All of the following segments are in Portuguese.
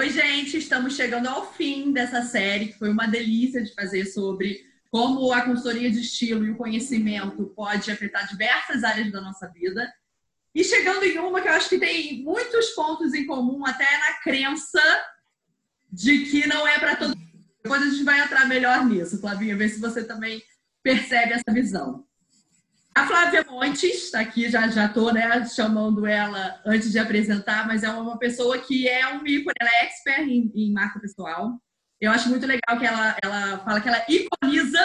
Oi, gente, estamos chegando ao fim dessa série, que foi uma delícia de fazer sobre como a consultoria de estilo e o conhecimento pode afetar diversas áreas da nossa vida. E chegando em uma que eu acho que tem muitos pontos em comum, até na crença de que não é para todo mundo. Depois a gente vai entrar melhor nisso, Flavinha, ver se você também percebe essa visão. A Flávia Montes está aqui, já já estou né, chamando ela antes de apresentar, mas é uma pessoa que é um ícone, ela é expert em, em marca pessoal. Eu acho muito legal que ela, ela fala que ela iconiza.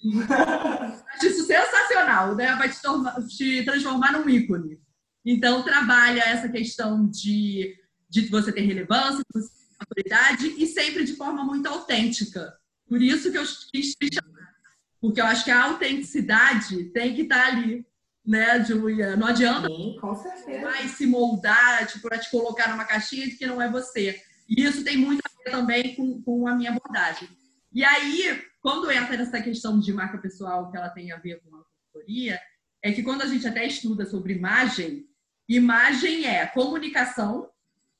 acho isso sensacional, né? Vai te, tornar, te transformar num ícone. Então, trabalha essa questão de, de você ter relevância, de você ter autoridade e sempre de forma muito autêntica. Por isso que eu quis te chamar porque eu acho que a autenticidade tem que estar ali, né, Julia? Não adianta Sim, com certeza. mais se moldar, tipo, para te colocar numa caixinha de que não é você. E isso tem muito a ver também com, com a minha abordagem. E aí, quando entra nessa questão de marca pessoal que ela tem a ver com a consultoria, é que quando a gente até estuda sobre imagem, imagem é comunicação,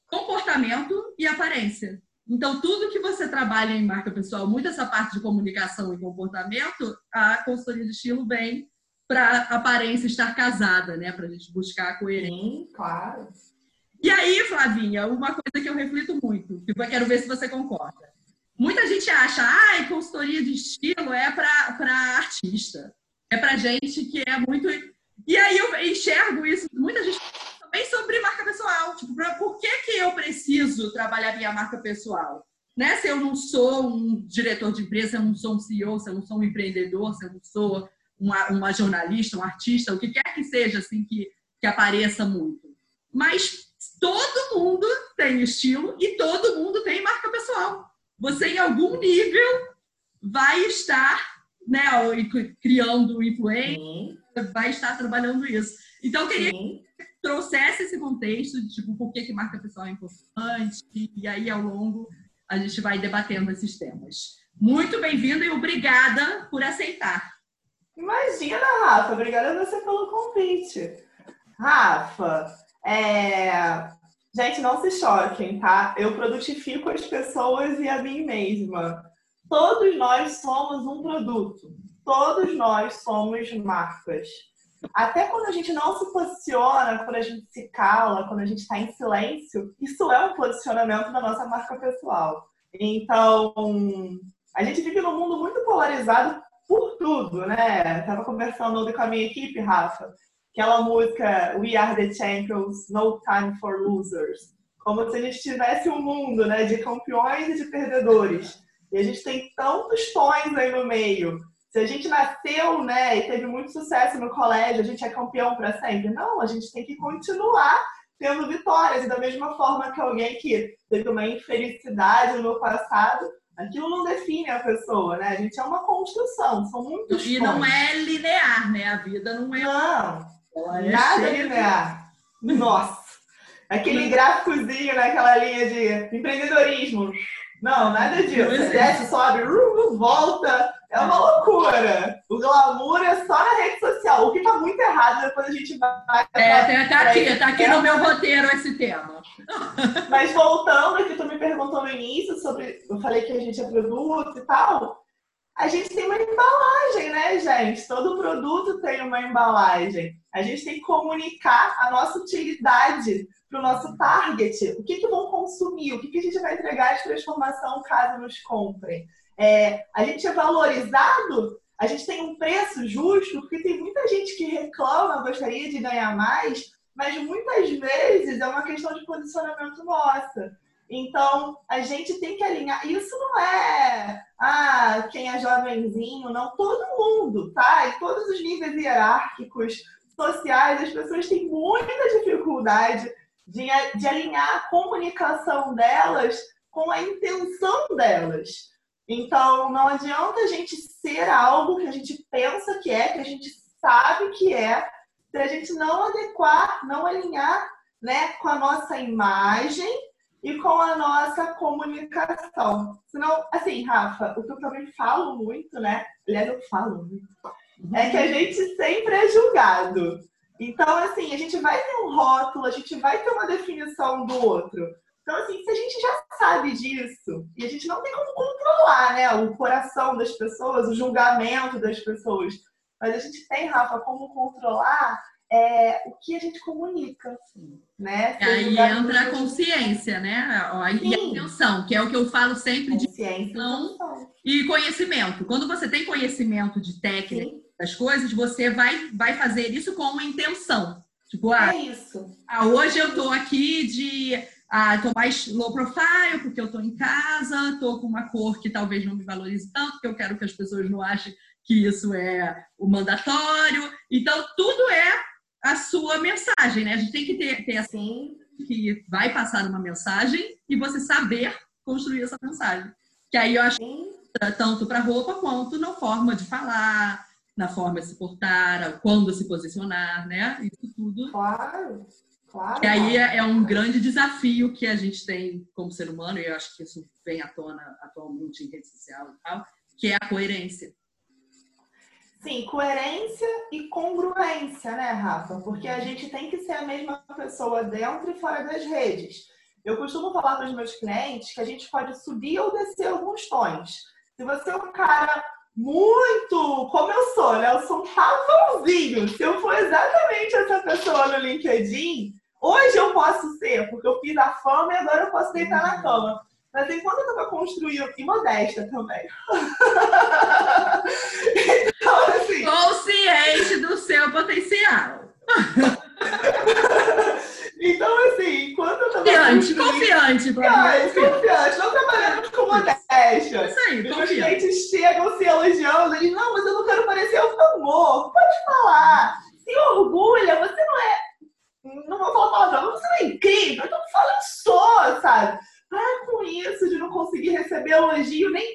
comportamento e aparência. Então, tudo que você trabalha em marca pessoal, muito essa parte de comunicação e comportamento, a consultoria de estilo vem para aparência estar casada, né? Para a gente buscar a coerência. Sim, claro. E aí, Flavinha, uma coisa que eu reflito muito, que eu quero ver se você concorda. Muita gente acha, ah, consultoria de estilo é para artista, é para gente que é muito. E aí eu enxergo isso, muita gente pessoal. Tipo, por que, que eu preciso trabalhar minha marca pessoal? Né? Se eu não sou um diretor de empresa, se eu não sou um CEO, se eu não sou um empreendedor, se eu não sou uma, uma jornalista, um artista, o que quer que seja assim que, que apareça muito. Mas todo mundo tem estilo e todo mundo tem marca pessoal. Você, em algum nível, vai estar né, criando influência, vai estar trabalhando isso. Então, eu queria Sim trouxesse esse contexto de tipo, por que, que marca pessoal é importante, e aí ao longo a gente vai debatendo esses temas. Muito bem-vindo e obrigada por aceitar. Imagina, Rafa, obrigada a você pelo convite. Rafa, é... gente, não se choquem, tá? Eu produtifico as pessoas e a mim mesma. Todos nós somos um produto. Todos nós somos marcas. Até quando a gente não se posiciona, quando a gente se cala, quando a gente está em silêncio, isso é um posicionamento da nossa marca pessoal. Então, a gente vive num mundo muito polarizado por tudo, né? Tava conversando ontem com a minha equipe, Rafa, aquela música We Are the Champions, No Time for Losers. Como se a gente tivesse um mundo né, de campeões e de perdedores. E a gente tem tantos tons aí no meio. Se a gente nasceu, né, e teve muito sucesso no colégio, a gente é campeão para sempre? Não, a gente tem que continuar tendo vitórias. E da mesma forma que alguém que teve uma infelicidade no passado, aquilo não define a pessoa, né? A gente é uma construção, são muitos E pontos. não é linear, né? A vida não é. Não, é nada linear. Nossa, aquele gráficozinho naquela linha de empreendedorismo. Não, nada disso. Desce, sobe, volta é uma loucura. O glamour é só na rede social. O que tá muito errado depois a gente vai. É, tá aqui, tá aqui no meu roteiro esse tema. Mas voltando, que tu me perguntou no início sobre. Eu falei que a gente é produto e tal. A gente tem uma embalagem, né, gente? Todo produto tem uma embalagem. A gente tem que comunicar a nossa utilidade para o nosso target. O que, que vão consumir? O que, que a gente vai entregar de transformação caso nos comprem? É, a gente é valorizado, a gente tem um preço justo, porque tem muita gente que reclama, gostaria de ganhar mais, mas muitas vezes é uma questão de posicionamento nossa. Então, a gente tem que alinhar. Isso não é, ah, quem é jovenzinho, não. Todo mundo, tá? Em todos os níveis hierárquicos, sociais, as pessoas têm muita dificuldade de, de alinhar a comunicação delas com a intenção delas. Então, não adianta a gente ser algo que a gente pensa que é, que a gente sabe que é, se a gente não adequar, não alinhar né, com a nossa imagem e com a nossa comunicação. Senão, assim, Rafa, o que eu também falo muito, né? Aliás, eu falo muito, é que a gente sempre é julgado. Então, assim, a gente vai ter um rótulo, a gente vai ter uma definição do outro. Então, assim, se a gente já sabe disso, e a gente não tem como controlar, né, o coração das pessoas, o julgamento das pessoas, mas a gente tem, Rafa, como controlar é, o que a gente comunica, né? Aí entra a consciência, né? E a intenção, que é o que eu falo sempre de intenção e conhecimento. Quando você tem conhecimento de técnica Sim. das coisas, você vai, vai fazer isso com uma intenção. Tipo, ah, é isso. Ah, hoje eu tô aqui de ah, tô mais low profile porque eu tô em casa, tô com uma cor que talvez não me valorize tanto, porque eu quero que as pessoas não achem que isso é o mandatório. Então, tudo é a sua mensagem, né? A gente tem que ter, ter assim que vai passar uma mensagem e você saber construir essa mensagem. Que aí eu acho que tanto para roupa quanto na forma de falar, na forma de se portar, quando se posicionar, né? Isso tudo. Claro. Claro. E aí é, é um grande desafio que a gente tem como ser humano, e eu acho que isso vem à tona atualmente em rede social e tal, que é a coerência. Sim, coerência e congruência, né, Rafa? Porque a gente tem que ser a mesma pessoa dentro e fora das redes. Eu costumo falar para os meus clientes que a gente pode subir ou descer alguns tons. Se você é um cara muito como eu sou, né? Eu sou um pavãozinho. Se eu for exatamente pessoa no LinkedIn, hoje eu posso ser, porque eu fiz a fama e agora eu posso deitar na cama. Mas enquanto eu estava construindo, e modesta também. então, assim. Consciente do seu potencial. então, assim, enquanto eu estava. Confiante, confiante, confiante, confiante. Não trabalhamos com modéstia. Isso aí, Os meus clientes chegam se elogiando e não, mas eu não quero parecer o amor. Pode falar. Se orgulha, você não é. Não vou falar palavrão, você não é incrível. Eu tô falando só, sabe? Para com isso de não conseguir receber elogio, nem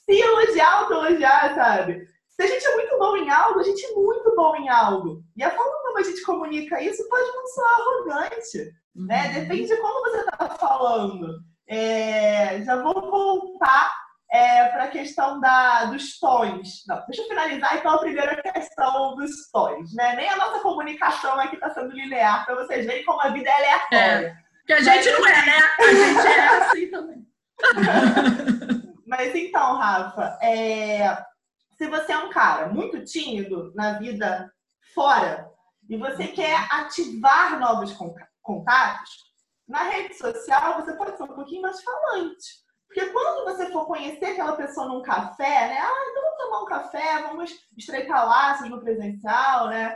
se elogiar ou elogiar, sabe? Se a gente é muito bom em algo, a gente é muito bom em algo. E a forma como a gente comunica isso pode não soar arrogante, né? uhum. né? Depende de como você está falando. É, já vou voltar é, para a questão da, dos tons. Não, deixa eu finalizar então a primeira questão dos tons, né? Nem a nossa comunicação aqui está sendo linear, para vocês verem como a vida é aleatória. É. Que a gente não é, né? A gente é assim também. Mas então, Rafa, é... se você é um cara muito tímido na vida fora e você quer ativar novos contatos, na rede social você pode ser um pouquinho mais falante. Porque quando você for conhecer aquela pessoa num café, né? Ah, então vamos tomar um café, vamos estreitar laços no presencial, né?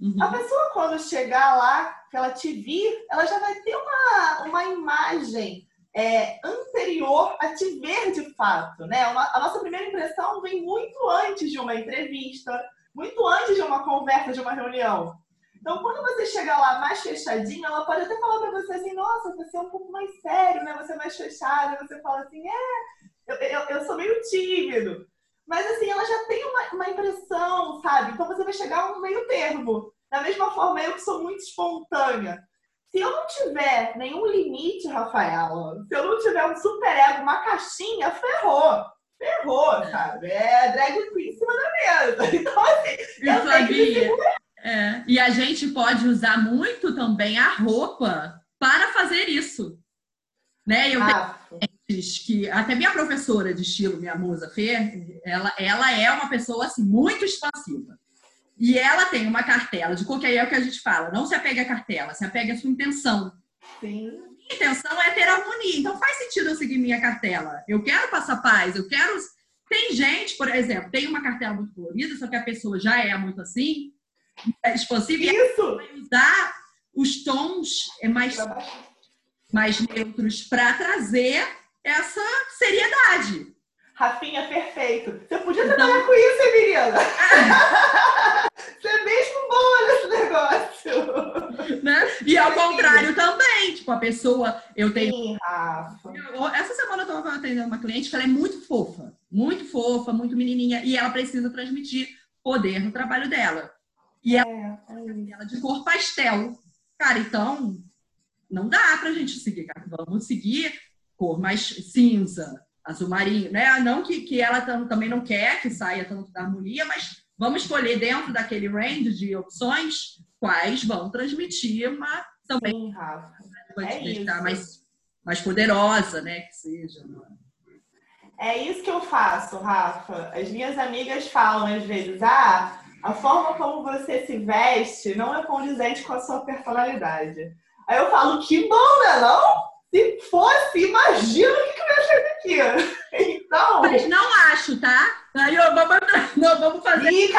Uhum. A pessoa, quando chegar lá, que ela te vir, ela já vai ter uma, uma imagem é, anterior a te ver de fato, né? A nossa primeira impressão vem muito antes de uma entrevista, muito antes de uma conversa, de uma reunião. Então, quando você chega lá mais fechadinho, ela pode até falar para você assim: nossa, você é um pouco mais sério, né? Você é mais fechado. Você fala assim: é, eu, eu, eu sou meio tímido. Mas assim, ela já tem uma, uma impressão, sabe? Então você vai chegar a um meio termo. Da mesma forma, eu que sou muito espontânea. Se eu não tiver nenhum limite, Rafaela, se eu não tiver um super ego, uma caixinha, ferrou. Ferrou, sabe? É drag queen em cima da mesa. Então, assim, eu, eu sabia. É. E a gente pode usar muito também a roupa para fazer isso. Né? Eu ah. que até minha professora de estilo, minha musa Fê, ela, ela é uma pessoa assim muito expansiva. E ela tem uma cartela de qualquer é o que a gente fala, não se apegue à cartela, se apegue à sua intenção. Sim. Minha intenção é ter harmonia, então faz sentido eu seguir minha cartela. Eu quero passar paz, eu quero. Tem gente, por exemplo, tem uma cartela muito colorida, só que a pessoa já é muito assim, expansiva, Isso. e vai usar os tons é mais, mais neutros para trazer essa seriedade. Rafinha, perfeito. Você podia então... trabalhar com isso, hein, menina? Você é mesmo boa nesse negócio. Né? E ao contrário também, tipo, a pessoa, eu tenho... Sim, Rafa. Essa semana eu estava atendendo uma cliente que ela é muito fofa, muito fofa, muito menininha, e ela precisa transmitir poder no trabalho dela. E ela, é, é ela de cor pastel. Cara, então, não dá pra gente seguir, cara. Vamos seguir cor mais cinza, azul marinho, né? Não que, que ela também não quer que saia tanto da harmonia, mas vamos escolher dentro daquele range de opções quais vão transmitir uma também Sim, Rafa. vai é deixar mais mais poderosa, né? Que seja. É isso que eu faço, Rafa. As minhas amigas falam às vezes, ah, a forma como você se veste não é condizente com a sua personalidade. Aí eu falo, que bom, né? Não? Se fosse, imagina o que, que eu ia fazer aqui. Então. Mas não acho, tá? Aí eu vamos, não, vamos fazer. Ih,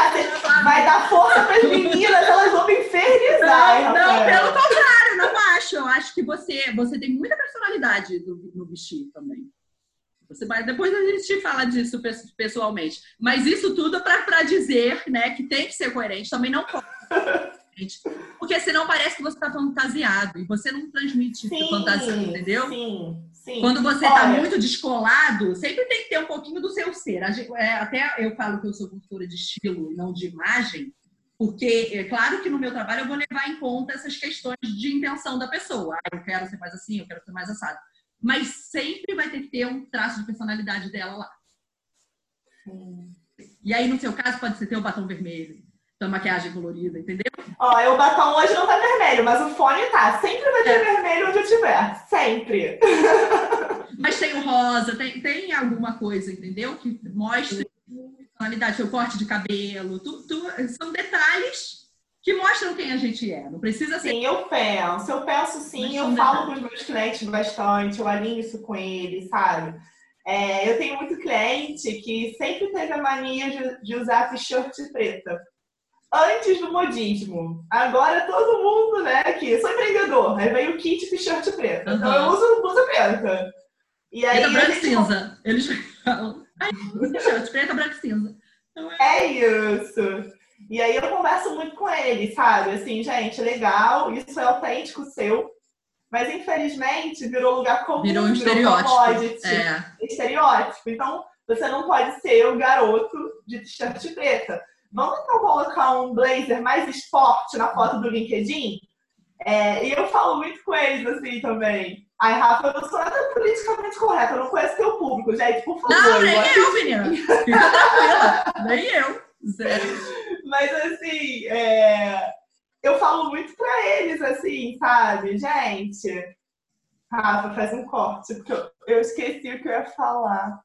vai dar força para as meninas, elas vão me infernizar. Não, não, pelo contrário, não acho. Eu acho que você, você tem muita personalidade no, no também. Você vai, depois a gente fala disso pessoalmente. Mas isso tudo para dizer né, que tem que ser coerente. Também não pode porque senão parece que você está fantasiado e você não transmite sim, fantasia, entendeu? Sim, sim. Quando você está muito descolado, sempre tem que ter um pouquinho do seu ser. É, até eu falo que eu sou consultora de estilo e não de imagem, porque é claro que no meu trabalho eu vou levar em conta essas questões de intenção da pessoa. Ah, eu quero ser mais assim, eu quero ser mais assado. Mas sempre vai ter que ter um traço de personalidade dela lá. Sim. E aí, no seu caso, pode ser ter o batom vermelho, da maquiagem colorida, entendeu? Ó, o batom hoje não tá vermelho, mas o fone tá. Sempre vai ter é. vermelho onde eu tiver. Sempre. Mas tem o rosa, tem, tem alguma coisa, entendeu? Que mostre personalidade, seu corte de cabelo. Tu, tu, são detalhes que mostram quem a gente é. Não precisa ser. Sim, eu penso. Eu penso sim, eu falo com os meus clientes bastante, eu alinho isso com eles, sabe? É, eu tenho muito cliente que sempre teve a mania de, de usar t-shirt preta antes do modismo. Agora todo mundo, né, aqui, sou empreendedor. Aí vem o kit t-shirt preto. Uhum. Então eu uso blusa preta. E aí. Preta, branco e cinza. Eles falam. t-shirt preta, branco e cinza. Então, é... é isso. E aí eu converso muito com eles, sabe? Assim, gente, legal, isso é autêntico seu. Mas infelizmente virou lugar comum, virou um estereótipo. É. Estereótipo. Então, você não pode ser o garoto de t-shirt preta. Vamos então colocar um blazer mais esporte na foto do LinkedIn? É, e eu falo muito com eles assim também. Ai, Rafa, eu não sou nada politicamente correta, eu não conheço teu público, gente, por favor. Não, nem eu, menina. Fica tranquila. nem eu. Zero. Mas assim, é... eu falo muito pra eles, assim, sabe? Gente, Rafa, faz um corte, porque eu, esqueci o que eu ia falar.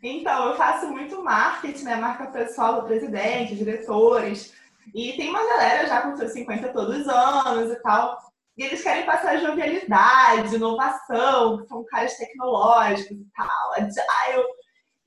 Então, eu faço muito marketing, né? Marca pessoal do presidente, diretores. E tem uma galera já com seus 50 todos os anos e tal. E eles querem passar jovialidade, inovação, são caras tecnológicos e tal, agile.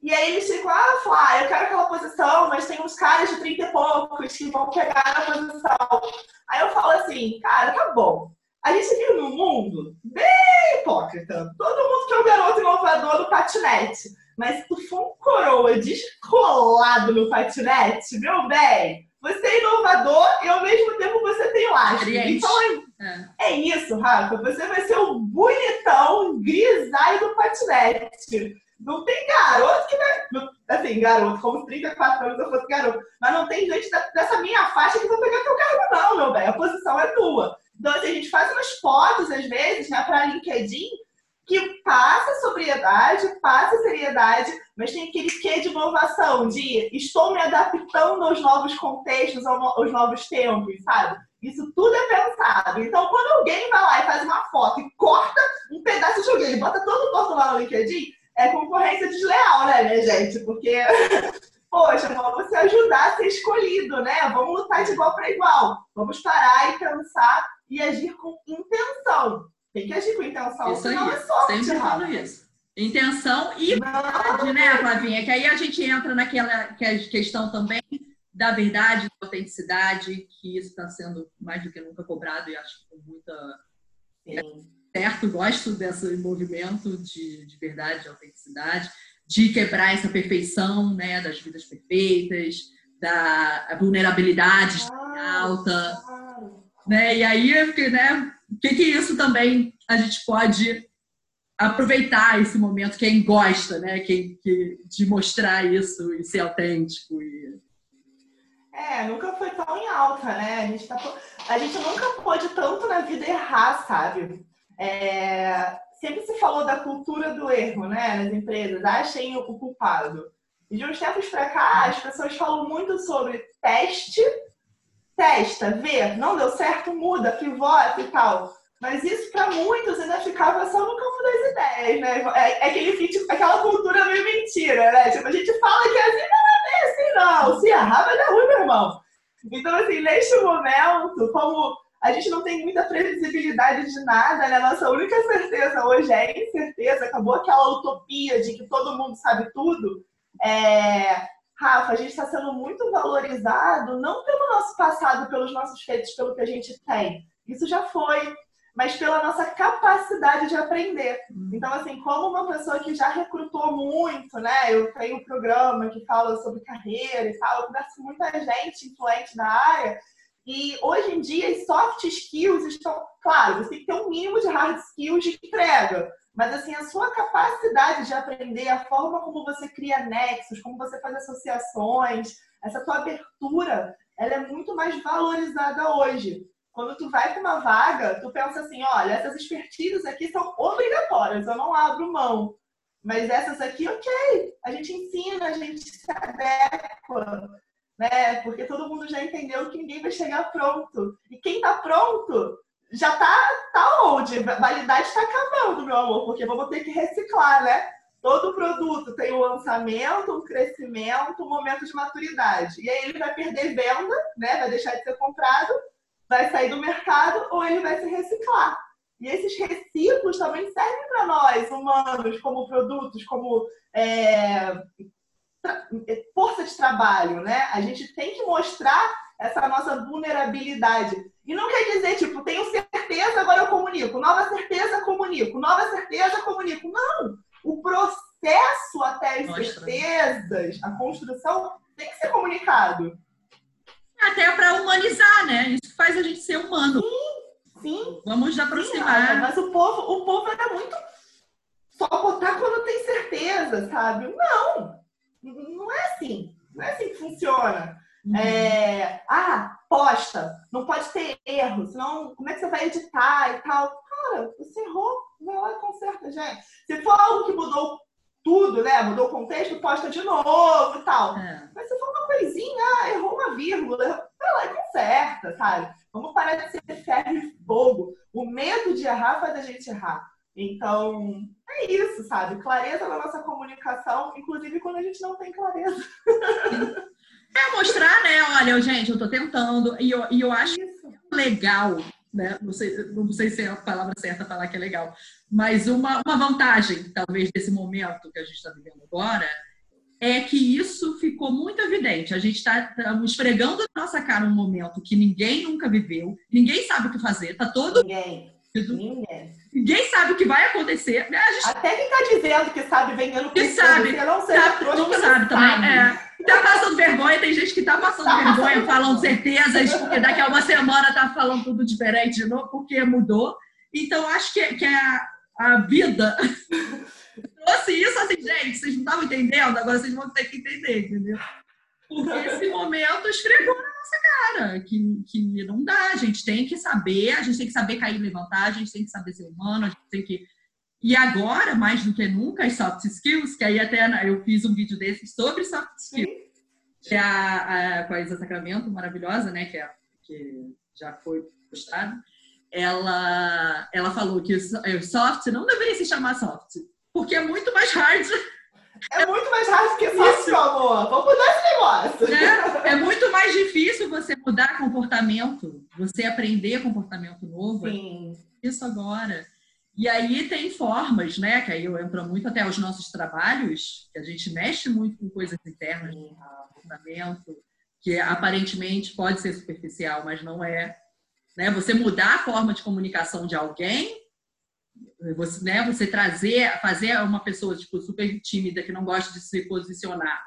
E aí eles ficam, ah, Flá, eu quero aquela posição, mas tem uns caras de 30 e poucos que vão pegar na posição. Aí eu falo assim, cara, tá bom. A gente vive num mundo bem hipócrita. Todo mundo quer o garoto inovador do patinete. Mas se tu for um coroa descolado no patinete, meu bem, você é inovador e ao mesmo tempo você tem lastro. Então é, é. isso, Rafa. Você vai ser o bonitão grisalho do patinete. Não tem garoto que vai. Assim, garoto, como 34 anos eu fosse garoto. Mas não tem gente dessa minha faixa que vai pegar teu cargo, não, meu bem. A posição é tua. Então, assim, a gente faz umas fotos, às vezes, né, para LinkedIn, que passa sobriedade, passa seriedade, mas tem aquele quê de inovação, de estou me adaptando aos novos contextos, aos novos tempos, sabe? Isso tudo é pensado. Então, quando alguém vai lá e faz uma foto e corta um pedaço de alguém bota todo torto lá no LinkedIn, é concorrência desleal, né, minha gente? Porque, poxa, vamos se ajudar a ser escolhido, né? Vamos lutar de igual para igual. Vamos parar e pensar e agir com intenção. Tem que agir com intenção, isso senão aí. é sorte. Sempre falo isso. Intenção e verdade, né, Flavinha? Que aí a gente entra naquela questão também da verdade, da autenticidade, que isso está sendo mais do que nunca cobrado e acho que com muita. Sim. Certo, gosto desse movimento de, de verdade, de autenticidade, de quebrar essa perfeição né, das vidas perfeitas, da vulnerabilidade ah, alta. Ah. Né? E aí, né, o que, que isso também a gente pode aproveitar esse momento, quem gosta, né? Quem, que, de mostrar isso e ser autêntico. E... É, nunca foi tão em alta, né? A gente, tá, a gente nunca pôde tanto na vida errar, sabe? É, sempre se falou da cultura do erro, né? Nas empresas, achem o culpado. E de uns tempos para cá, as pessoas falam muito sobre teste testa, vê, não deu certo, muda, pivota e tal. Mas isso, para muitos, ainda ficava só no campo das ideias, né? É, é aquele, tipo, aquela cultura meio mentira, né? Tipo, a gente fala que assim, não é assim, não. Se errar, vai dar ruim, meu irmão. Então, assim, neste momento, como a gente não tem muita previsibilidade de nada, né? Nossa única certeza hoje é incerteza. Acabou aquela utopia de que todo mundo sabe tudo. É... Rafa, a gente está sendo muito valorizado não pelo nosso passado, pelos nossos feitos, pelo que a gente tem. Isso já foi mas pela nossa capacidade de aprender. Uhum. Então, assim, como uma pessoa que já recrutou muito, né? Eu tenho um programa que fala sobre carreira e tal, eu converso com muita gente influente na área. E hoje em dia, as soft skills estão, claro, você tem que ter um mínimo de hard skills de entrega. Mas, assim, a sua capacidade de aprender, a forma como você cria nexos, como você faz associações, essa tua abertura, ela é muito mais valorizada hoje. Quando tu vai para uma vaga, tu pensa assim, olha, essas expertises aqui são obrigatórias, eu não abro mão. Mas essas aqui, ok, a gente ensina, a gente se adequa, né? Porque todo mundo já entendeu que ninguém vai chegar pronto. E quem está pronto já tá, tá onde? A validade está acabando, meu amor, porque vamos ter que reciclar, né? Todo produto tem um lançamento, um crescimento, um momento de maturidade. E aí ele vai perder venda, né? Vai deixar de ser comprado vai sair do mercado ou ele vai se reciclar. E esses reciclos também servem para nós, humanos, como produtos, como é, força de trabalho, né? A gente tem que mostrar essa nossa vulnerabilidade. E não quer dizer, tipo, tenho certeza, agora eu comunico. Nova certeza, comunico. Nova certeza, comunico. Não! O processo até as Mostra. certezas, a construção, tem que ser comunicado. Até para humanizar, né? Isso faz a gente ser humano. Sim, sim. Vamos nos aproximar. Sim, mas o povo, o povo era muito só botar quando tem certeza, sabe? Não, não é assim. Não é assim que funciona. Uhum. É, ah, posta, não pode ter erro, senão como é que você vai editar e tal? Cara, você errou, vai lá e conserta, gente. Se for algo que mudou tudo, né? Mudou o contexto, posta de novo e tal. É. Mas se for uma coisinha, ah, errou uma vírgula, vai lá e conserta, sabe? Vamos parar de ser ferro e fogo. O medo de errar faz a gente errar. Então, é isso, sabe? Clareza na nossa comunicação, inclusive quando a gente não tem clareza. É mostrar, né? Olha, gente, eu tô tentando. E eu, e eu acho isso. legal né? Não sei, não sei se é a palavra certa falar que é legal, mas uma, uma vantagem, talvez, desse momento que a gente está vivendo agora, é que isso ficou muito evidente. A gente está esfregando na nossa cara um momento que ninguém nunca viveu, ninguém sabe o que fazer, tá todo. Ninguém. Ninguém. Ninguém sabe o que vai acontecer. Né? Gente... Até quem está dizendo que sabe, vendendo que sabe, não, sabe, não sabe também. É. Tá passando vergonha, tem gente que tá passando tá vergonha, passando falando certezas, porque daqui a uma semana tá falando tudo diferente de novo, porque mudou. Então, acho que, que a, a vida trouxe isso assim, gente, vocês não estavam entendendo, agora vocês vão ter que entender, entendeu? Porque esse momento esfregou na nossa cara, que, que não dá, a gente tem que saber, a gente tem que saber cair e levantar, a gente tem que saber ser humano, a gente tem que e agora, mais do que nunca, as soft skills, que aí até eu fiz um vídeo desse sobre soft skills, que é a, a, com a Isa Sacramento, maravilhosa, né, que, é, que já foi postado, ela, ela falou que o soft não deveria se chamar soft, porque é muito mais hard. É muito mais hard que soft, meu amor. Vamos mudar esse negócio. É, é muito mais difícil você mudar comportamento, você aprender comportamento novo. Sim. Isso agora. E aí tem formas, né? Que aí eu entro muito até os nossos trabalhos, que a gente mexe muito com coisas internas do comportamento, que aparentemente pode ser superficial, mas não é. Né? Você mudar a forma de comunicação de alguém, você, né? você trazer, fazer uma pessoa tipo, super tímida que não gosta de se posicionar,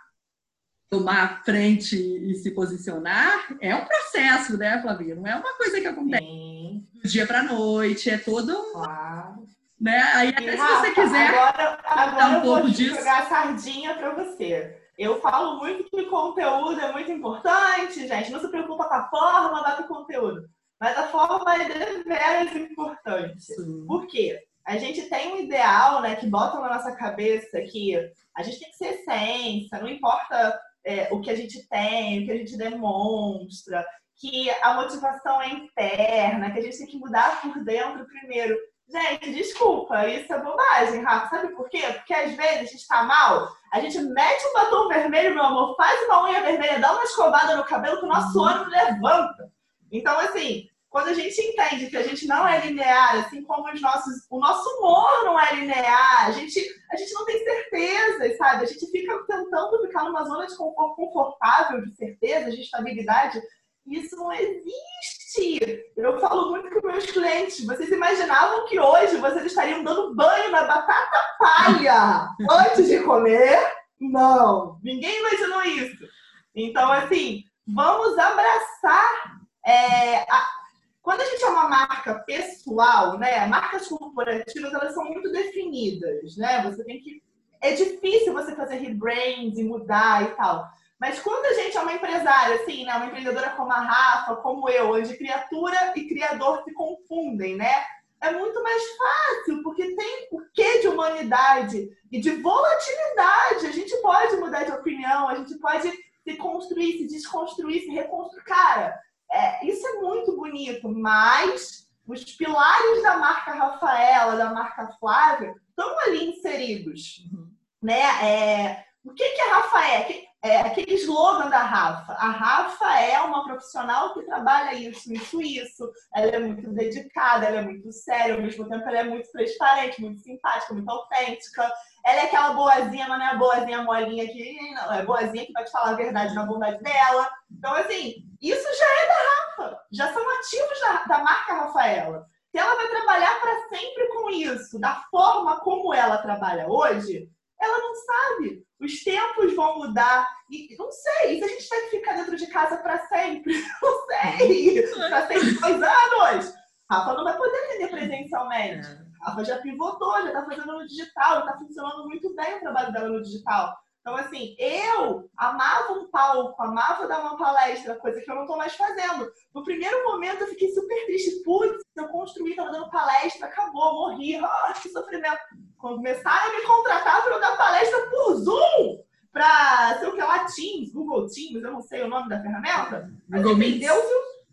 tomar frente e se posicionar, é um processo, né, Flavia? Não é uma coisa que acontece. Sim do dia para noite, é todo claro. né? Aí até e, se você quiser agora, agora um pouco vou disso. jogar a sardinha para você. Eu falo muito que conteúdo é muito importante, gente. Não se preocupa com a forma, vai com o conteúdo. Mas a forma é deveras importante. Sim. Por quê? A gente tem um ideal, né, que botam na nossa cabeça que a gente tem que ser essência, não importa é, o que a gente tem, o que a gente demonstra, que a motivação é interna, que a gente tem que mudar por dentro primeiro. Gente, desculpa, isso é bobagem, Rafa. Sabe por quê? Porque às vezes a gente tá mal, a gente mete um batom vermelho, meu amor, faz uma unha vermelha, dá uma escovada no cabelo que o nosso uhum. ânimo levanta. Então, assim, quando a gente entende que a gente não é linear, assim como os nossos, o nosso humor não é linear, a gente, a gente não tem certeza, sabe? A gente fica tentando ficar numa zona de conforto confortável, de certeza, de estabilidade. Isso não existe. Eu falo muito com meus clientes. Vocês imaginavam que hoje vocês estariam dando banho na batata palha antes de comer? Não, ninguém imaginou isso. Então, assim, vamos abraçar é, a, quando a gente é uma marca pessoal, né? Marcas corporativas, elas são muito definidas, né? Você tem que. É difícil você fazer rebrand e mudar e tal. Mas quando a gente é uma empresária, assim, né? Uma empreendedora como a Rafa, como eu, onde criatura e criador se confundem, né? É muito mais fácil, porque tem o quê de humanidade e de volatilidade. A gente pode mudar de opinião, a gente pode se construir, se desconstruir, se reconstruir. Cara, é, isso é muito bonito, mas os pilares da marca Rafaela, da marca Flávia, estão ali inseridos. Uhum. Né? É, o que, que a é? É? Aquele slogan da Rafa. A Rafa é uma profissional que trabalha isso, isso, isso. Ela é muito dedicada, ela é muito séria, ao mesmo tempo ela é muito transparente, muito simpática, muito autêntica. Ela é aquela boazinha, mas não é a boazinha molinha que não, é boazinha que vai te falar a verdade na bondade dela. Então, assim, isso já é da Rafa, já são ativos da, da marca Rafaela. Se ela vai trabalhar para sempre com isso, da forma como ela trabalha hoje, ela não sabe. Os tempos vão mudar. E não sei, se a gente vai ficar dentro de casa para sempre? Não sei. Para sempre dois anos. Rafa não vai poder vender presencialmente. É. Rafa já pivotou, já está fazendo no digital, está funcionando muito bem o trabalho dela no digital. Então, assim, eu amava um palco, amava dar uma palestra, coisa que eu não estou mais fazendo. No primeiro momento, eu fiquei super triste. Putz, eu construí, estava dando palestra, acabou, morri. Ah, que sofrimento. Quando começaram a me contratar para eu dar palestra por Zoom, para, sei o que lá, Teams, Google Teams, eu não sei o nome da ferramenta. Google Meet. Deus,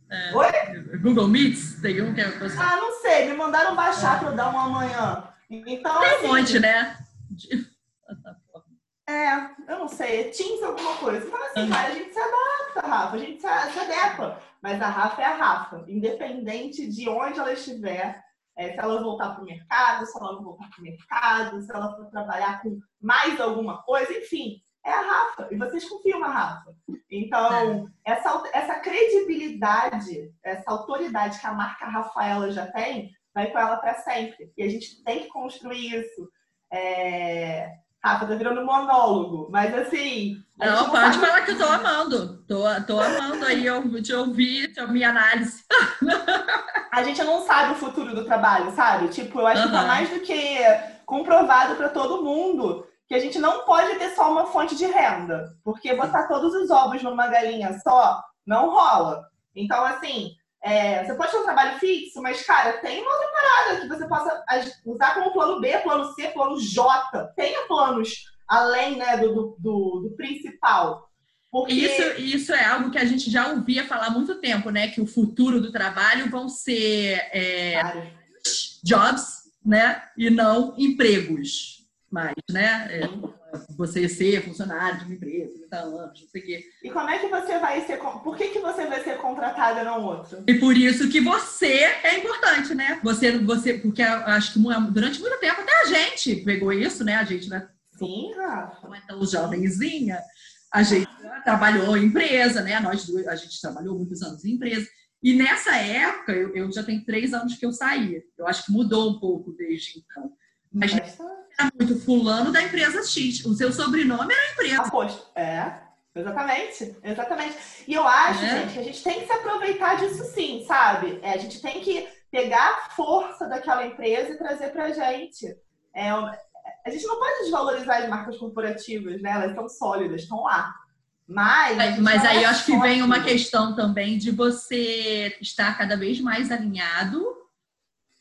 é, Oi? Google Meets, tem um que é... Ah, não sei, me mandaram baixar é. para eu dar uma amanhã. Então, tem assim, um monte, né? É, eu não sei, Teams alguma coisa. Então, assim, cara, a gente se adapta, Rafa, a gente se, se adequa. Mas a Rafa é a Rafa, independente de onde ela estiver, é, se ela voltar para o mercado, se ela não voltar para o mercado, se ela for trabalhar com mais alguma coisa, enfim, é a Rafa. E vocês confiam na Rafa. Então, é. essa, essa credibilidade, essa autoridade que a marca Rafaela já tem, vai com ela para sempre. E a gente tem que construir isso. É Rafa, tá virando monólogo, mas assim. Não, não pode sabe... falar que eu tô amando. Tô, tô amando aí eu, te ouvir, te minha análise. a gente não sabe o futuro do trabalho, sabe? Tipo, eu acho uhum. que tá mais do que comprovado para todo mundo que a gente não pode ter só uma fonte de renda. Porque botar todos os ovos numa galinha só não rola. Então, assim, é, você pode ter um trabalho fixo, mas, cara, tem uma outra parada que você possa usar como plano B, plano C, plano J. Tenha planos além né, do, do, do principal. Porque... Isso, isso é algo que a gente já ouvia falar há muito tempo, né? Que o futuro do trabalho vão ser é, jobs, né? E não empregos mais, né? É, você ser funcionário de uma empresa, 30 anos, não sei o quê. E como é que você vai ser. Por que, que você vai ser contratada e não outro? E por isso que você é importante, né? Você, você porque acho que durante muito tempo até a gente pegou isso, né? A gente, né? Sim, Rafa. Não é tão jovenzinha. A gente trabalhou em empresa, né? Nós duas, a gente trabalhou muitos anos em empresa. E nessa época, eu, eu já tenho três anos que eu saí. Eu acho que mudou um pouco desde então. Mas, Mas era muito fulano da empresa X. O seu sobrenome era a empresa. Aposto. É, exatamente. Exatamente. E eu acho, é. gente, que a gente tem que se aproveitar disso sim, sabe? É, a gente tem que pegar a força daquela empresa e trazer pra gente. É, a gente não pode desvalorizar as marcas corporativas, né? Elas estão sólidas, estão lá. Mas, mas aí eu acho que vem uma questão também de você estar cada vez mais alinhado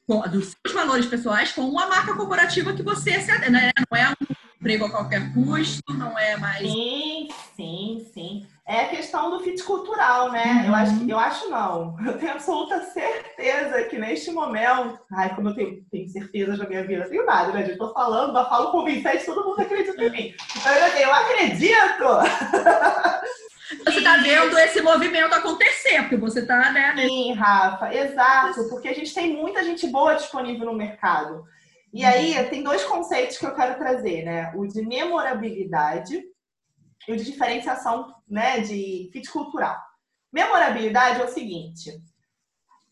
dos seus valores pessoais com uma marca corporativa que você se né? não é um emprego a qualquer custo, não é mais. Sim, sim, sim. é a questão do fit cultural, né? Uhum. Eu acho eu acho não. Eu tenho absoluta certeza que neste momento, ai, como eu tenho, tenho certeza na minha vida, tenho nada, né? Eu tô falando, eu falo convincente, todo mundo acredita em mim. Então eu, eu acredito! Você está vendo esse movimento acontecer, porque você está, né? Sim, Rafa, exato, porque a gente tem muita gente boa disponível no mercado. E aí tem dois conceitos que eu quero trazer, né? O de memorabilidade e o de diferenciação, né, de fit cultural. Memorabilidade é o seguinte,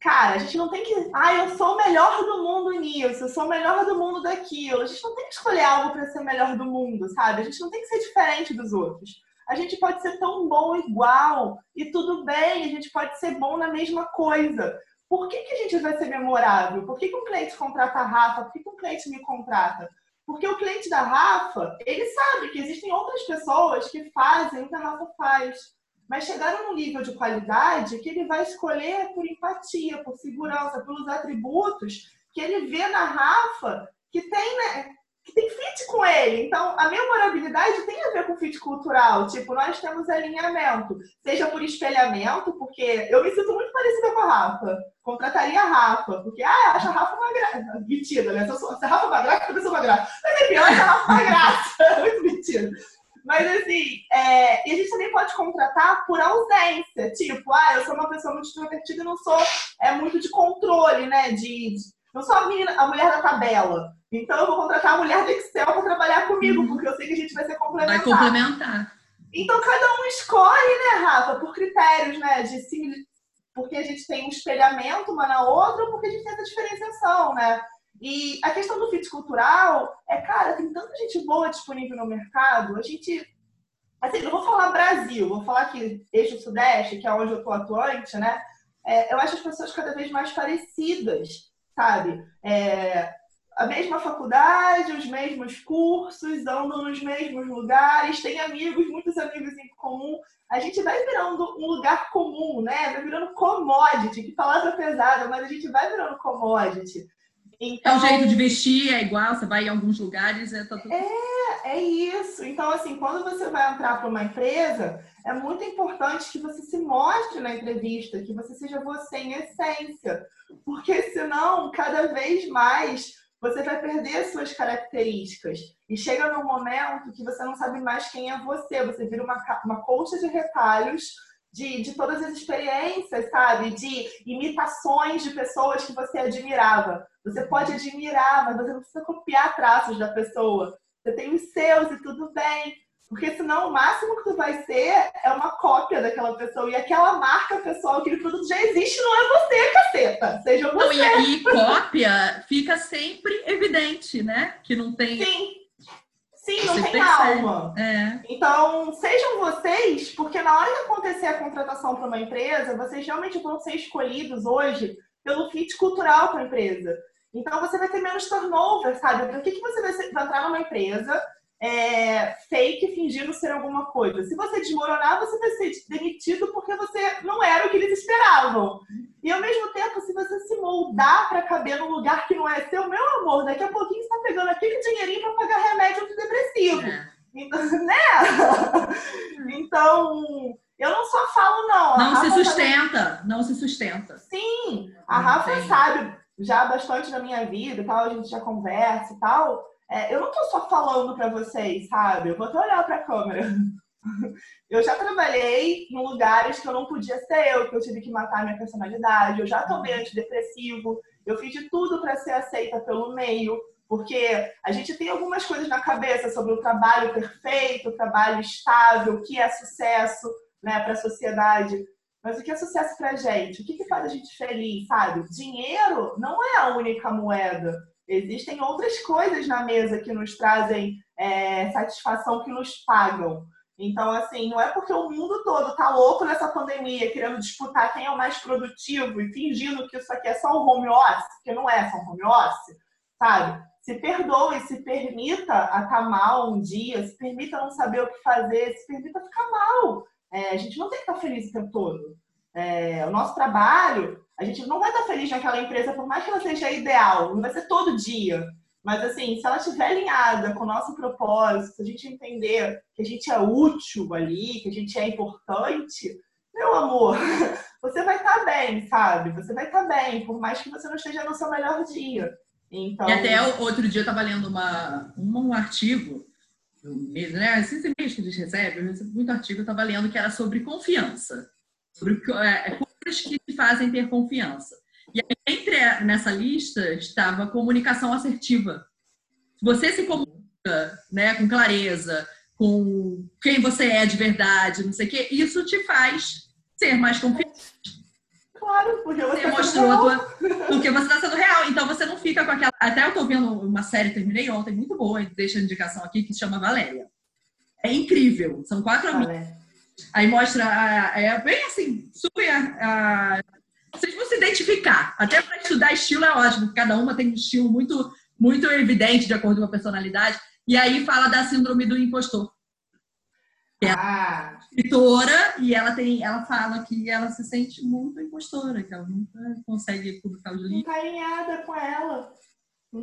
cara, a gente não tem que, ah, eu sou o melhor do mundo nisso, eu sou o melhor do mundo daquilo. A gente não tem que escolher algo para ser o melhor do mundo, sabe? A gente não tem que ser diferente dos outros. A gente pode ser tão bom igual e tudo bem, a gente pode ser bom na mesma coisa. Por que, que a gente vai ser memorável? Por que, que um cliente contrata a Rafa? Por que, que um cliente me contrata? Porque o cliente da Rafa, ele sabe que existem outras pessoas que fazem o que a Rafa faz. Mas chegaram num nível de qualidade que ele vai escolher por empatia, por segurança, pelos atributos que ele vê na Rafa que tem, né, que tem fit com ele. Então, a memorabilidade tem a ver com fit cultural. Tipo, nós temos alinhamento, seja por espelhamento, porque eu me sinto muito parecida com a Rafa. Contrataria a Rafa, porque, ah, acho a Rafa uma graça. Mentira, né? Se, sou, se a Rafa é uma graça, eu sou uma graça. Mas enfim, eu acho a Rafa uma graça. muito mentira. Mas assim, é... e a gente também pode contratar por ausência. Tipo, ah, eu sou uma pessoa muito extrovertida e não sou é, muito de controle, né? De, de... Não sou a, menina, a mulher da tabela. Então eu vou contratar a mulher do Excel para trabalhar comigo, uhum. porque eu sei que a gente vai ser complementar. Vai complementar. Então cada um escolhe, né, Rafa, por critérios, né, de sim, porque a gente tem um espelhamento uma na outra, ou porque a gente tem essa diferenciação, né? E a questão do fit cultural é, cara, tem tanta gente boa disponível no mercado, a gente assim, não vou falar Brasil, vou falar aqui eixo sudeste, que é onde eu tô atuante, né? É, eu acho as pessoas cada vez mais parecidas, sabe? É, a mesma faculdade, os mesmos cursos, andam nos mesmos lugares, tem amigos, muitos amigos em comum. A gente vai virando um lugar comum, né? Vai virando commodity, que palavra pesada, mas a gente vai virando commodity. Então, é o jeito de vestir, é igual, você vai em alguns lugares, é tudo. É, é isso. Então, assim, quando você vai entrar para uma empresa, é muito importante que você se mostre na entrevista, que você seja você em essência. Porque senão, cada vez mais você vai perder suas características. E chega num momento que você não sabe mais quem é você. Você vira uma, uma colcha de retalhos de, de todas as experiências, sabe? De imitações de pessoas que você admirava. Você pode admirar, mas você não precisa copiar traços da pessoa. Você tem os seus e tudo bem. Porque senão o máximo que tu vai ser é uma cópia daquela pessoa. E aquela marca pessoal, aquele produto já existe, não é você, caceta. Seja você. Não, e, e cópia fica sempre evidente, né? Que não tem. Sim. Sim, não você tem percebe. alma. É. Então, sejam vocês, porque na hora que acontecer a contratação para uma empresa, vocês realmente vão ser escolhidos hoje pelo fit cultural com a empresa. Então, você vai ter menos turnover, sabe? Por que, que você vai, ser, vai entrar numa empresa é, fake fingindo ser alguma coisa. Se você desmoronar, você vai ser demitido porque você não era o que eles esperavam. E ao mesmo tempo, se você se moldar para caber num lugar que não é seu, meu amor, daqui a pouquinho você está pegando aquele dinheirinho para pagar remédio antidepressivo. É. Então, né? então, eu não só falo, não. não se sustenta, não se sustenta. Sim, a Rafa sabe já bastante da minha vida tal, a gente já conversa e tal. É, eu não tô só falando para vocês, sabe? Eu vou até olhar para a câmera. Eu já trabalhei em lugares que eu não podia ser eu, que eu tive que matar minha personalidade. Eu já tomei antidepressivo. Eu fiz de tudo para ser aceita pelo meio, porque a gente tem algumas coisas na cabeça sobre o trabalho perfeito, o trabalho estável, o que é sucesso né, para a sociedade. Mas o que é sucesso para a gente? O que, que faz a gente feliz, sabe? Dinheiro não é a única moeda. Existem outras coisas na mesa que nos trazem é, satisfação, que nos pagam. Então, assim, não é porque o mundo todo tá louco nessa pandemia, querendo disputar quem é o mais produtivo e fingindo que isso aqui é só um home office, porque não é só um home office, sabe? Se perdoe, se permita a estar tá mal um dia, se permita não saber o que fazer, se permita ficar mal. É, a gente não tem que estar feliz o tempo todo. É, o nosso trabalho a gente não vai estar feliz naquela empresa, por mais que ela seja ideal, não vai ser todo dia. Mas assim, se ela estiver alinhada com o nosso propósito, se a gente entender que a gente é útil ali, que a gente é importante, meu amor, você vai estar tá bem, sabe? Você vai estar tá bem, por mais que você não esteja no seu melhor dia. Então... E até outro dia eu estava lendo uma, um artigo, né? Esses e-mails que eles recebem, eu recebo muito artigo, eu estava lendo que era sobre confiança. Sobre é, coisas que te fazem ter confiança. E aí, entre nessa lista estava comunicação assertiva. Você se comunica né, com clareza, com quem você é de verdade, não sei o quê, isso te faz ser mais confiante. Claro, porque você, você tá mostrou a tua. Porque você está sendo real. Então você não fica com aquela. Até eu tô vendo uma série, terminei ontem, muito boa, deixa a indicação aqui, que se chama Valéria. É incrível. São quatro amigas. Aí mostra. É bem assim, super. A, vocês vão se identificar. Até para estudar estilo é ótimo, cada uma tem um estilo muito, muito evidente de acordo com a personalidade. E aí fala da síndrome do impostor. É ah. escritora e ela tem, ela fala que ela se sente muito impostora, que ela nunca consegue publicar os livros. Não alinhada com ela.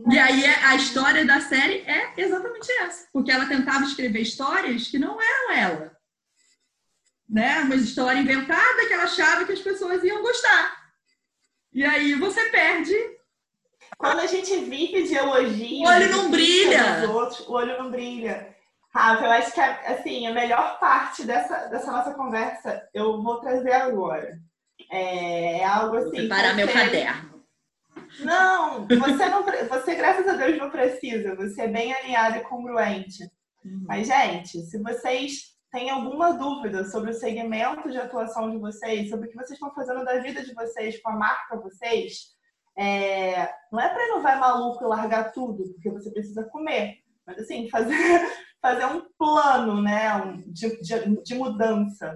E aí a história da série é exatamente essa, porque ela tentava escrever histórias que não eram ela. Né? Uma história inventada que ela achava que as pessoas iam gostar. E aí você perde. Quando a gente vive de elogio. O olho não brilha. Outros, o olho não brilha. Rafa, eu acho que assim, a melhor parte dessa, dessa nossa conversa eu vou trazer agora. É, é algo assim. Vou preparar meu caderno. Não, você não você, graças a Deus, não precisa. Você é bem alinhado e congruente. Uhum. Mas, gente, se vocês têm alguma dúvida sobre o segmento de atuação de vocês, sobre o que vocês estão fazendo da vida de vocês com a marca vocês, é, não é para não vai maluco e largar tudo, porque você precisa comer. Mas assim, fazer, fazer um plano né, de, de, de mudança.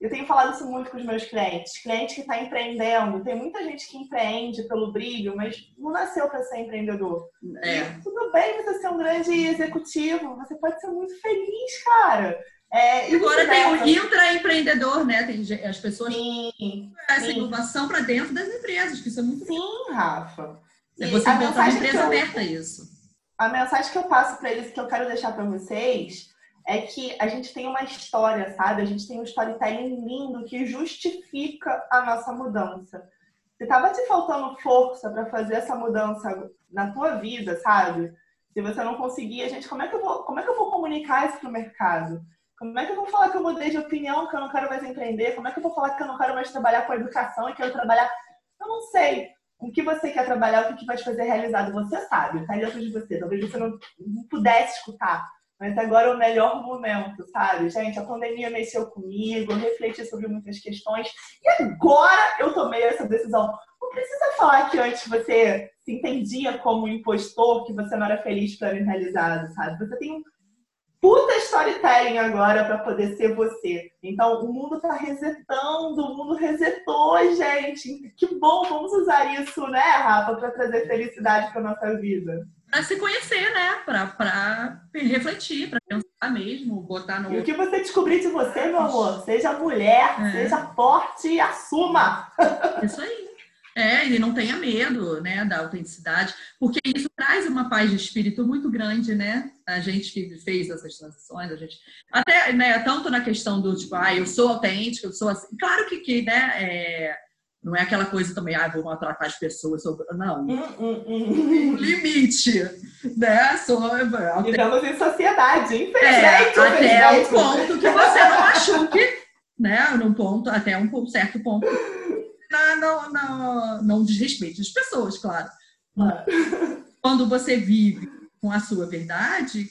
Eu tenho falado isso muito com os meus clientes. Cliente que está empreendendo, tem muita gente que empreende pelo brilho, mas não nasceu para ser empreendedor. É. tudo bem você ser um grande executivo, você pode ser muito feliz, cara. É, Agora tem o intraempreendedor, né? Tem as pessoas sim, essa sim. inovação para dentro das empresas, que isso é muito Sim, Rafa. É você montar uma empresa eu, aberta isso. A mensagem que eu passo para eles, que eu quero deixar para vocês, é que a gente tem uma história, sabe? A gente tem um storytelling lindo que justifica a nossa mudança. Se tava te faltando força para fazer essa mudança na tua vida, sabe? Se você não conseguir, a gente, como é que eu vou, como é que eu vou comunicar isso pro mercado? Como é que eu vou falar que eu mudei de opinião, que eu não quero mais empreender? Como é que eu vou falar que eu não quero mais trabalhar com educação e quero trabalhar. Eu não sei. O que você quer trabalhar, o que vai te fazer realizado, você sabe, tá dentro de você. Talvez você não, pudesse escutar, mas agora é o melhor momento, sabe? Gente, a pandemia mexeu comigo, eu refleti sobre muitas questões e agora eu tomei essa decisão. Não precisa falar que antes você se entendia como um impostor, que você não era feliz para realizado, sabe? Você tem puta storytelling agora para poder ser você. Então, o mundo tá resetando, o mundo resetou, gente. Que bom, vamos usar isso, né, Rafa, para trazer felicidade para nossa vida. Para se conhecer, né? Para refletir, para pensar mesmo, botar no. E o que você descobrir de você, meu amor? Seja mulher, é. seja forte e assuma. Isso aí. É, e não tenha medo, né, da autenticidade, porque isso traz uma paz de espírito muito grande, né? A gente que fez essas transições, a gente até, né, tanto na questão do tipo, ah, eu sou autêntica, eu sou assim. Claro que, que né, é, não é aquela coisa também, ah, vou maltratar as pessoas, sou... não. Hum, hum, hum. Limite, né? Sou Vivemos em sociedade, infelizmente. É, até o ponto que você não machuque, né? Num ponto, até um certo ponto não, não, não desrespeite as pessoas, claro. Quando você vive com a sua verdade,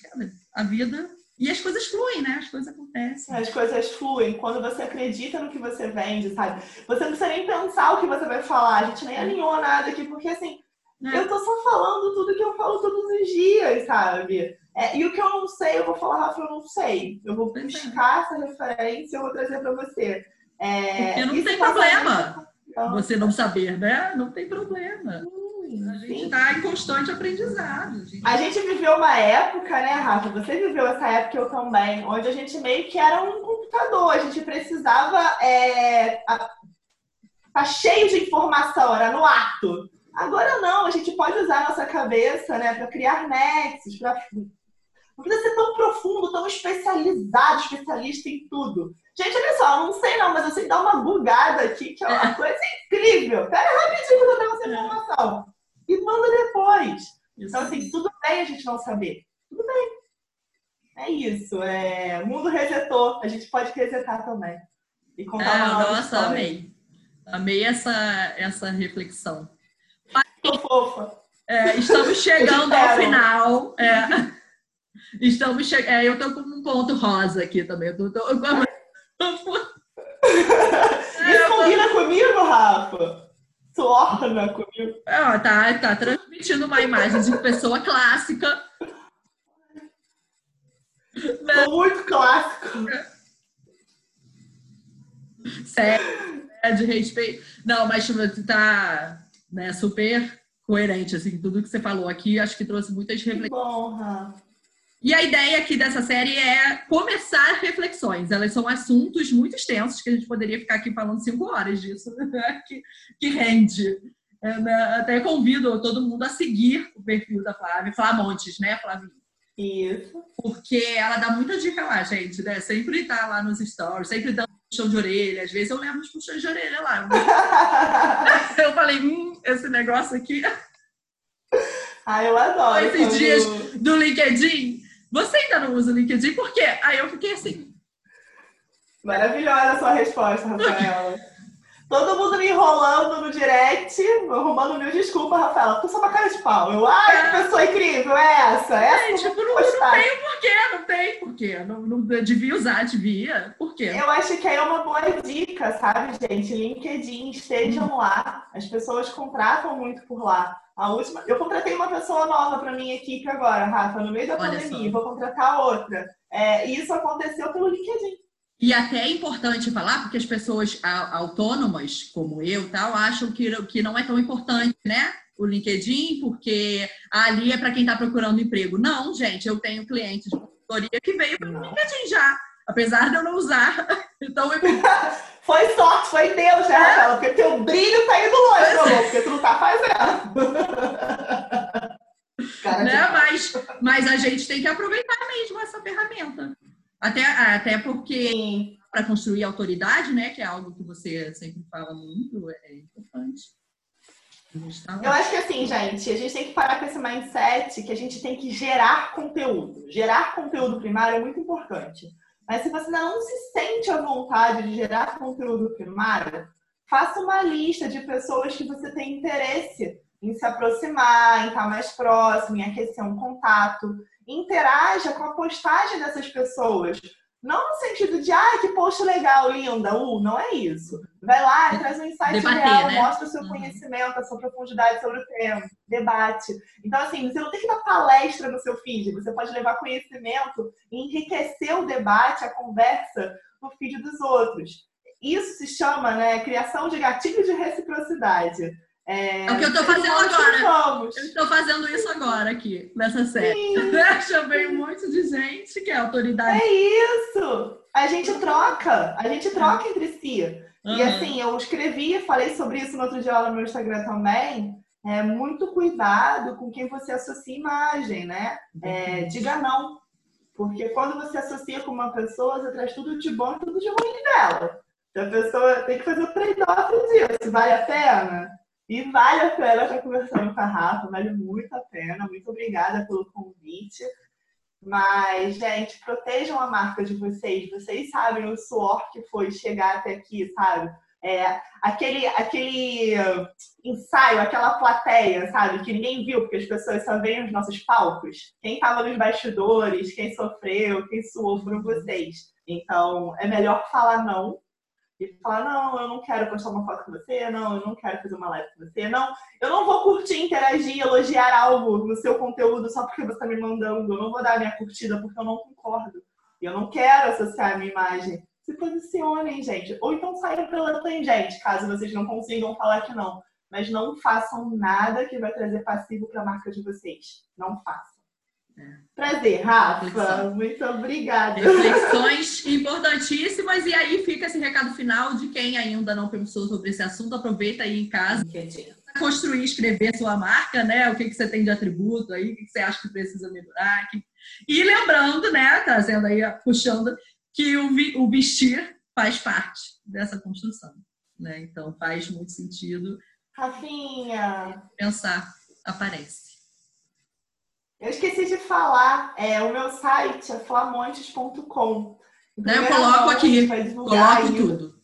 a vida. E as coisas fluem, né? As coisas acontecem. As coisas fluem. Quando você acredita no que você vende, sabe? Você não precisa nem pensar o que você vai falar. A gente nem alinhou nada aqui, porque assim, é. eu tô só falando tudo que eu falo todos os dias, sabe? É, e o que eu não sei, eu vou falar, Rafa, eu não sei. Eu vou buscar essa referência e eu vou trazer para você. É, Porque não tem problema. Você não saber, né? Não tem problema. a gente está em constante aprendizado. Gente. A gente viveu uma época, né, Rafa? Você viveu essa época, eu também, onde a gente meio que era um computador. A gente precisava. É, a, tá cheio de informação, era no ato. Agora não, a gente pode usar a nossa cabeça né, para criar nexos, pra... não precisa ser tão profundo, tão especializado, especialista em tudo. Gente, olha só, eu não sei não, mas eu sei dar uma bugada aqui, que é uma é. coisa incrível. Pera rapidinho que eu tenho essa informação. E manda depois. Então, assim, tudo bem a gente não saber. Tudo bem. É isso. É... O mundo resetou. A gente pode resetar também. E contar ah, uma Nossa, história. amei. Amei essa, essa reflexão. Tô fofa. É, estamos chegando ao final. É, estamos che... É, eu tô com um ponto rosa aqui também. Eu tô, tô... Isso combina comigo, Rafa? Torna comigo. É, tá, tá transmitindo uma imagem de pessoa clássica. Tô muito clássico. Sério, é de respeito. Não, mas tá né, super coerente, assim, tudo que você falou aqui, acho que trouxe muitas reflexões. Bom, Rafa. E a ideia aqui dessa série é começar reflexões. Elas são assuntos muito extensos que a gente poderia ficar aqui falando cinco horas disso, né? que, que rende. É, né? Até convido todo mundo a seguir o perfil da Flávia, Flamontes, né, Flávia? Isso. Porque ela dá muita dica lá, gente, né? Sempre tá lá nos stories, sempre dá um puxão de orelha. Às vezes eu lembro os puxões de orelha lá. eu falei, hum, esse negócio aqui. Ah, eu adoro. Esses quando... dias do LinkedIn, você ainda não usa o LinkedIn? Por quê? Aí eu fiquei assim. Maravilhosa a sua resposta, Rafaela. Todo mundo me enrolando no direct, arrumando mil desculpas, Rafaela. Tu só uma cara de pau. Eu, ai, que é. pessoa incrível é essa? Essa é, tipo, não, não tem porquê, não tem porquê. Não, não devia usar, devia. Por quê? Eu acho que aí é uma boa dica, sabe, gente? LinkedIn, estejam hum. lá. As pessoas contratam muito por lá. A última, eu contratei uma pessoa nova para minha equipe agora, Rafa, no meio da Olha pandemia, só. vou contratar outra. É, isso aconteceu pelo LinkedIn. E até é importante falar, porque as pessoas autônomas, como eu, tal, acham que, que não é tão importante, né? O LinkedIn, porque ali é para quem está procurando emprego. Não, gente, eu tenho clientes de consultoria que veio pelo LinkedIn já, apesar de eu não usar. Então, eu... Foi sorte, foi Deus, né, Rafaela? Porque teu brilho tá indo longe, meu amor, porque tu não tá fazendo. né? mas, mas a gente tem que aproveitar mesmo essa ferramenta. Até, até porque para construir autoridade, né, que é algo que você sempre fala muito, é importante. Tá Eu acho que assim, gente, a gente tem que parar com esse mindset que a gente tem que gerar conteúdo. Gerar conteúdo primário é muito importante. Mas se você não se sente à vontade de gerar conteúdo primário, faça uma lista de pessoas que você tem interesse em se aproximar, em estar mais próximo, em aquecer um contato. Interaja com a postagem dessas pessoas. Não no sentido de, ah, que post legal, linda, uh, não é isso. Vai lá, traz um insight Debater, real, né? mostra o seu uhum. conhecimento, a sua profundidade sobre o tema, debate. Então, assim, você não tem que dar palestra no seu feed, você pode levar conhecimento e enriquecer o debate, a conversa no feed dos outros. Isso se chama, né, criação de gatilho de reciprocidade. É, é o que eu estou fazendo agora. Eu estou fazendo isso agora aqui, nessa série. Chamei um monte de gente que é autoridade. É isso! A gente troca, a gente troca entre si. Uhum. E assim, eu escrevi, falei sobre isso no outro dia lá no meu Instagram também. É muito cuidado com quem você associa imagem, né? É, diga não. Porque quando você associa com uma pessoa, você traz tudo de bom e tudo de ruim dela. Então a pessoa tem que fazer o trade-off disso. Vale a pena? E vale a pena estar conversando com a Rafa, vale muito a pena. Muito obrigada pelo convite. Mas, gente, protejam a marca de vocês. Vocês sabem o suor que foi chegar até aqui, sabe? É, aquele, aquele ensaio, aquela plateia, sabe? Que ninguém viu, porque as pessoas só veem os nossos palcos. Quem estava nos bastidores, quem sofreu, quem suou foram vocês. Então, é melhor falar não e falar, não, eu não quero postar uma foto com você, não, eu não quero fazer uma live com você, não, eu não vou curtir, interagir, elogiar algo no seu conteúdo só porque você está me mandando, eu não vou dar minha curtida porque eu não concordo. Eu não quero associar a minha imagem. Se posicionem, gente. Ou então saiam pela tangente, caso vocês não consigam falar que não. Mas não façam nada que vai trazer passivo para a marca de vocês. Não façam. Prazer, Rafa. Reflexão. Muito obrigada. Reflexões importantíssimas. E aí fica esse recado final de quem ainda não pensou sobre esse assunto. Aproveita aí em casa. construir, escrever sua marca, né? O que, que você tem de atributo aí, o que, que você acha que precisa melhorar. E lembrando, né, trazendo aí, puxando, que o, vi, o vestir faz parte dessa construção. Né? Então faz muito sentido. Rafinha! Pensar aparece. Eu esqueci de falar, é, o meu site é flamontes.com. Então, eu coloco aqui, coloco tudo.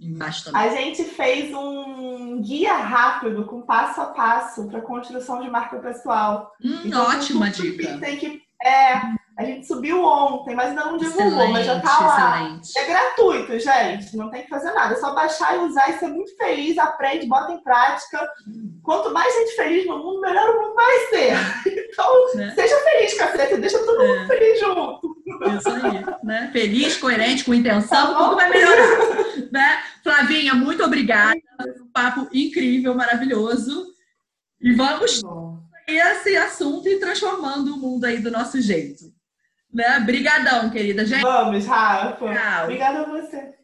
Embaixo também. A gente fez um guia rápido com passo a passo para construção de marca pessoal. Hum, então, ótima dica. Tem que, é, a gente subiu ontem, mas não divulgou, excelente, mas já tá lá. Excelente. É gratuito, gente. Não tem que fazer nada. É só baixar e usar e ser muito feliz, aprende, bota em prática. Quanto mais gente feliz no mundo, melhor o mundo vai ser. Então, né? seja feliz, cacete, deixa todo mundo é. feliz junto. Isso aí, né? Feliz, coerente, com intenção, tá tudo vai melhorar. né? Flavinha, muito obrigada. Um papo incrível, maravilhoso. E vamos esse assunto e transformando o mundo aí do nosso jeito. Né? Brigadão, querida gente. Vamos, Rafa. Tchau. Obrigada a você.